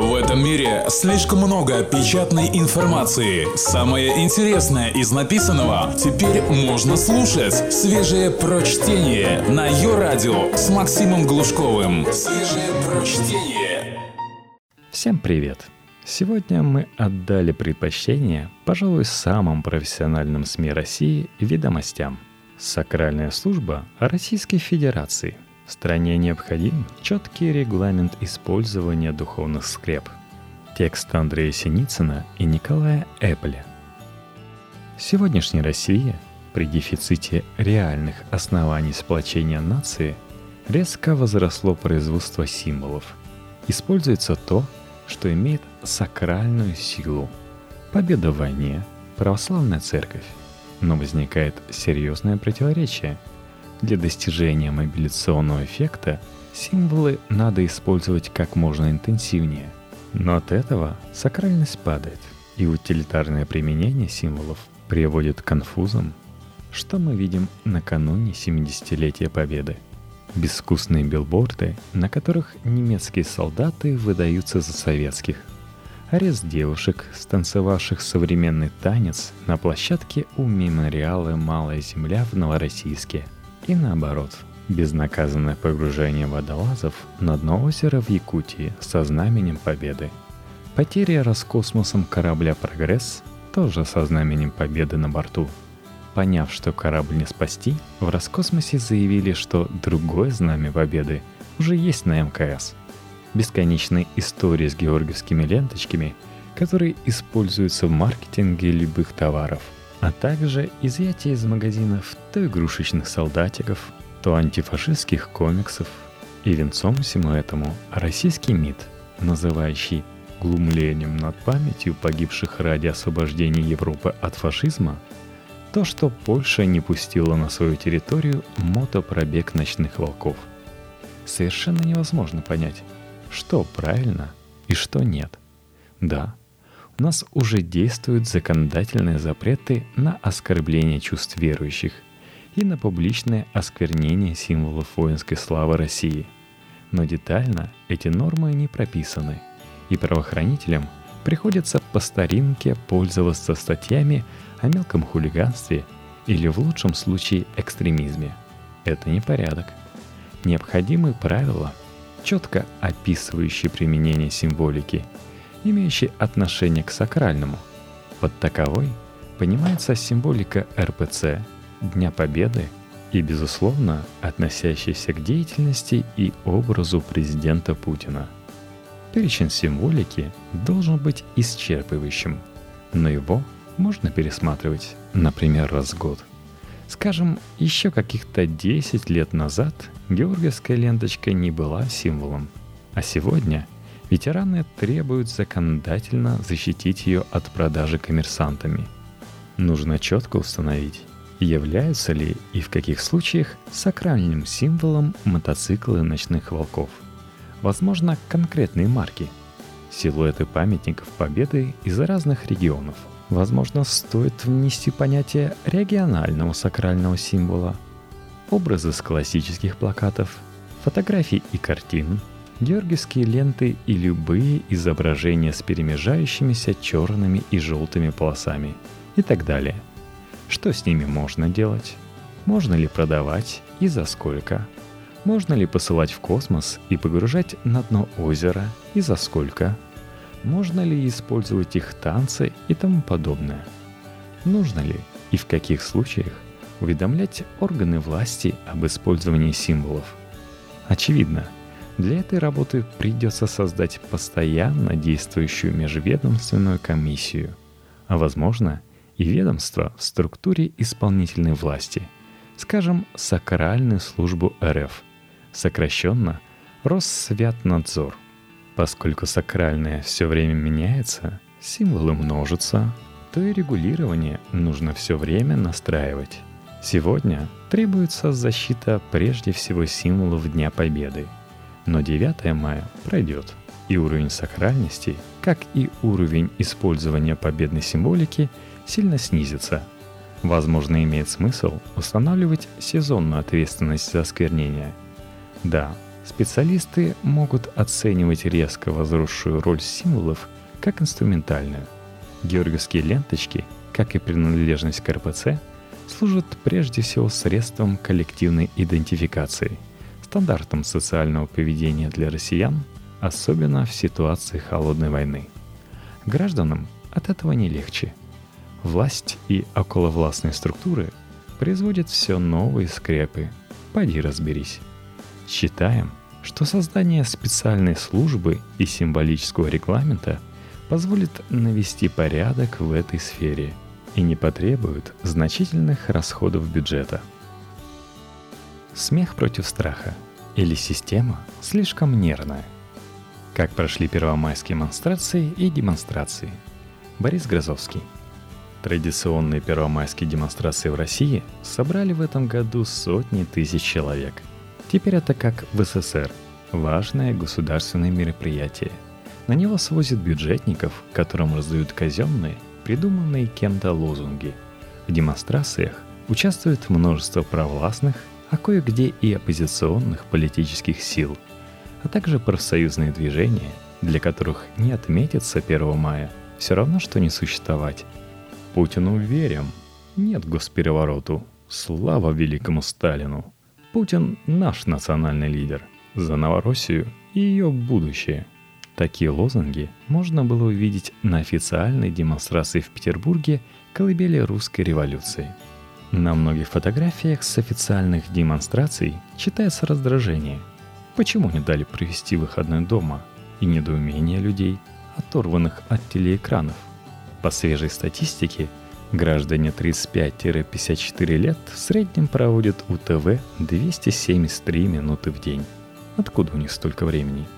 В этом мире слишком много печатной информации. Самое интересное из написанного теперь можно слушать. Свежее прочтение на ее радио с Максимом Глушковым. Свежее прочтение. Всем привет! Сегодня мы отдали предпочтение, пожалуй, самым профессиональным СМИ России «Ведомостям». Сакральная служба Российской Федерации – стране необходим четкий регламент использования духовных скреп. Текст Андрея Синицына и Николая Эппеля. Сегодняшняя Россия при дефиците реальных оснований сплочения нации резко возросло производство символов. Используется то, что имеет сакральную силу. Победа в войне, православная церковь. Но возникает серьезное противоречие – для достижения мобилизационного эффекта символы надо использовать как можно интенсивнее. Но от этого сакральность падает, и утилитарное применение символов приводит к конфузам, что мы видим накануне 70-летия Победы. Безвкусные билборды, на которых немецкие солдаты выдаются за советских. Арест девушек, станцевавших современный танец на площадке у мемориала «Малая земля» в Новороссийске – и наоборот, безнаказанное погружение водолазов на дно озера в Якутии со знаменем победы. Потеря Роскосмосом корабля «Прогресс» тоже со знаменем победы на борту. Поняв, что корабль не спасти, в Роскосмосе заявили, что другое знамя победы уже есть на МКС. Бесконечные истории с георгиевскими ленточками, которые используются в маркетинге любых товаров – а также изъятие из магазинов то игрушечных солдатиков, то антифашистских комиксов. И венцом всему этому российский МИД, называющий глумлением над памятью погибших ради освобождения Европы от фашизма, то, что Польша не пустила на свою территорию мотопробег ночных волков. Совершенно невозможно понять, что правильно и что нет. Да, у нас уже действуют законодательные запреты на оскорбление чувств верующих и на публичное осквернение символов воинской славы России. Но детально эти нормы не прописаны, и правоохранителям приходится по старинке пользоваться статьями о мелком хулиганстве или в лучшем случае экстремизме. Это не порядок. Необходимы правила, четко описывающие применение символики – имеющий отношение к сакральному. Под таковой понимается символика РПЦ, Дня Победы и, безусловно, относящаяся к деятельности и образу президента Путина. Перечень символики должен быть исчерпывающим, но его можно пересматривать, например, раз в год. Скажем, еще каких-то 10 лет назад георгиевская ленточка не была символом, а сегодня – Ветераны требуют законодательно защитить ее от продажи коммерсантами. Нужно четко установить, являются ли и в каких случаях сакральным символом мотоциклы ночных волков. Возможно, конкретные марки, силуэты памятников Победы из разных регионов. Возможно, стоит внести понятие регионального сакрального символа, образы с классических плакатов, фотографий и картин – георгиевские ленты и любые изображения с перемежающимися черными и желтыми полосами и так далее. Что с ними можно делать? Можно ли продавать и за сколько? Можно ли посылать в космос и погружать на дно озера и за сколько? Можно ли использовать их танцы и тому подобное? Нужно ли и в каких случаях уведомлять органы власти об использовании символов? Очевидно – для этой работы придется создать постоянно действующую межведомственную комиссию, а возможно и ведомство в структуре исполнительной власти, скажем, Сакральную службу РФ, сокращенно Россвятнадзор. Поскольку сакральное все время меняется, символы множатся, то и регулирование нужно все время настраивать. Сегодня требуется защита прежде всего символов Дня Победы – но 9 мая пройдет, и уровень сакральности, как и уровень использования победной символики, сильно снизится. Возможно, имеет смысл устанавливать сезонную ответственность за осквернение. Да, Специалисты могут оценивать резко возросшую роль символов как инструментальную. Георгиевские ленточки, как и принадлежность к РПЦ, служат прежде всего средством коллективной идентификации, стандартом социального поведения для россиян, особенно в ситуации холодной войны. Гражданам от этого не легче. Власть и околовластные структуры производят все новые скрепы. Пойди разберись. Считаем, что создание специальной службы и символического регламента позволит навести порядок в этой сфере и не потребует значительных расходов бюджета. Смех против страха или система слишком нервная. Как прошли первомайские монстрации и демонстрации. Борис Грозовский. Традиционные первомайские демонстрации в России собрали в этом году сотни тысяч человек – Теперь это как в СССР. Важное государственное мероприятие. На него свозят бюджетников, которым раздают казенные, придуманные кем-то лозунги. В демонстрациях участвует множество провластных, а кое-где и оппозиционных политических сил, а также профсоюзные движения, для которых не отметиться 1 мая все равно, что не существовать. Путину верим. Нет госперевороту. Слава великому Сталину. Путин – наш национальный лидер. За Новороссию и ее будущее. Такие лозунги можно было увидеть на официальной демонстрации в Петербурге колыбели русской революции. На многих фотографиях с официальных демонстраций читается раздражение. Почему не дали провести выходной дома? И недоумение людей, оторванных от телеэкранов. По свежей статистике – Граждане 35-54 лет в среднем проводят у ТВ 273 минуты в день. Откуда у них столько времени?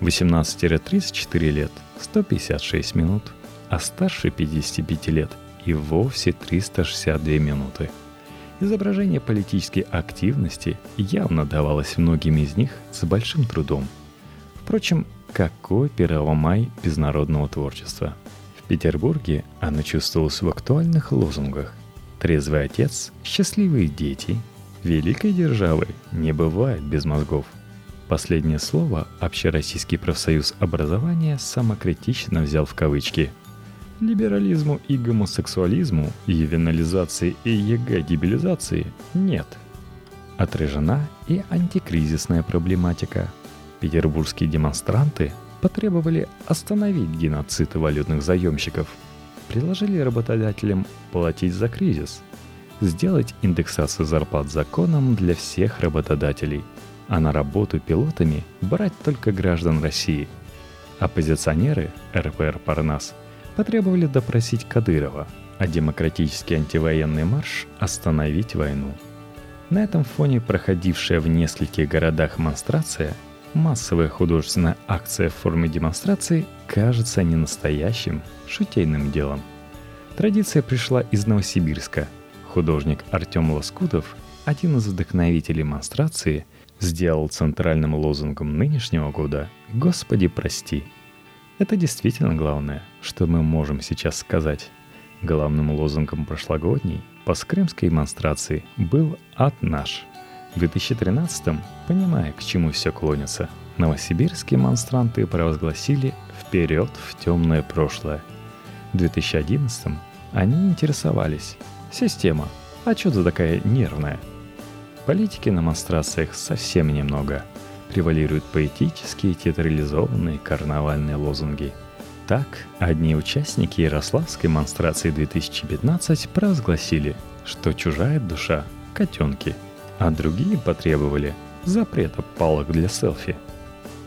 18-34 лет – 156 минут, а старше 55 лет и вовсе 362 минуты. Изображение политической активности явно давалось многим из них с большим трудом. Впрочем, какой 1 май без народного творчества – Петербурге она чувствовалась в актуальных лозунгах. «Трезвый отец», «Счастливые дети», «Великой державы» не бывает без мозгов. Последнее слово Общероссийский профсоюз образования самокритично взял в кавычки. Либерализму и гомосексуализму, ювенализации и ЕГЭ-дебилизации нет. Отражена и антикризисная проблематика. Петербургские демонстранты потребовали остановить геноцид валютных заемщиков, предложили работодателям платить за кризис, сделать индексацию зарплат законом для всех работодателей, а на работу пилотами брать только граждан России. Оппозиционеры РПР «Парнас» потребовали допросить Кадырова, а демократический антивоенный марш остановить войну. На этом фоне проходившая в нескольких городах монстрация – массовая художественная акция в форме демонстрации кажется не настоящим, шутейным делом. Традиция пришла из Новосибирска. Художник Артем Лоскутов, один из вдохновителей демонстрации, сделал центральным лозунгом нынешнего года «Господи, прости». Это действительно главное, что мы можем сейчас сказать. Главным лозунгом прошлогодней посткрымской демонстрации был «Ад наш», в 2013-м, понимая, к чему все клонится, новосибирские монстранты провозгласили «Вперед в темное прошлое». В 2011-м они интересовались. Система. А что ты такая нервная? Политики на монстрациях совсем немного. Превалируют поэтические, театрализованные карнавальные лозунги. Так, одни участники Ярославской монстрации 2015 провозгласили, что чужая душа – котенки – а другие потребовали запрета палок для селфи.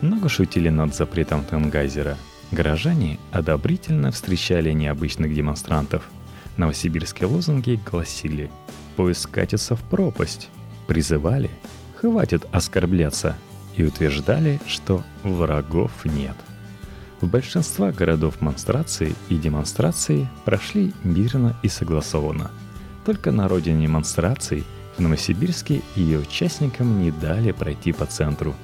Много шутили над запретом Тенгайзера. Горожане одобрительно встречали необычных демонстрантов. Новосибирские лозунги гласили «Поиск катится в пропасть», призывали «Хватит оскорбляться» и утверждали, что врагов нет. В большинстве городов монстрации и демонстрации прошли мирно и согласованно. Только на родине демонстраций – в Новосибирске ее участникам не дали пройти по центру.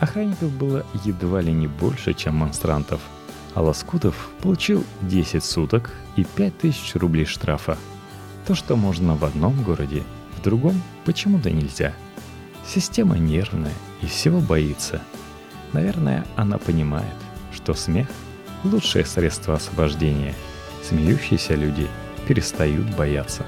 Охранников было едва ли не больше, чем монстрантов. А Лоскутов получил 10 суток и 5000 рублей штрафа. То, что можно в одном городе, в другом почему-то нельзя. Система нервная и всего боится. Наверное, она понимает, что смех – лучшее средство освобождения. Смеющиеся люди перестают бояться.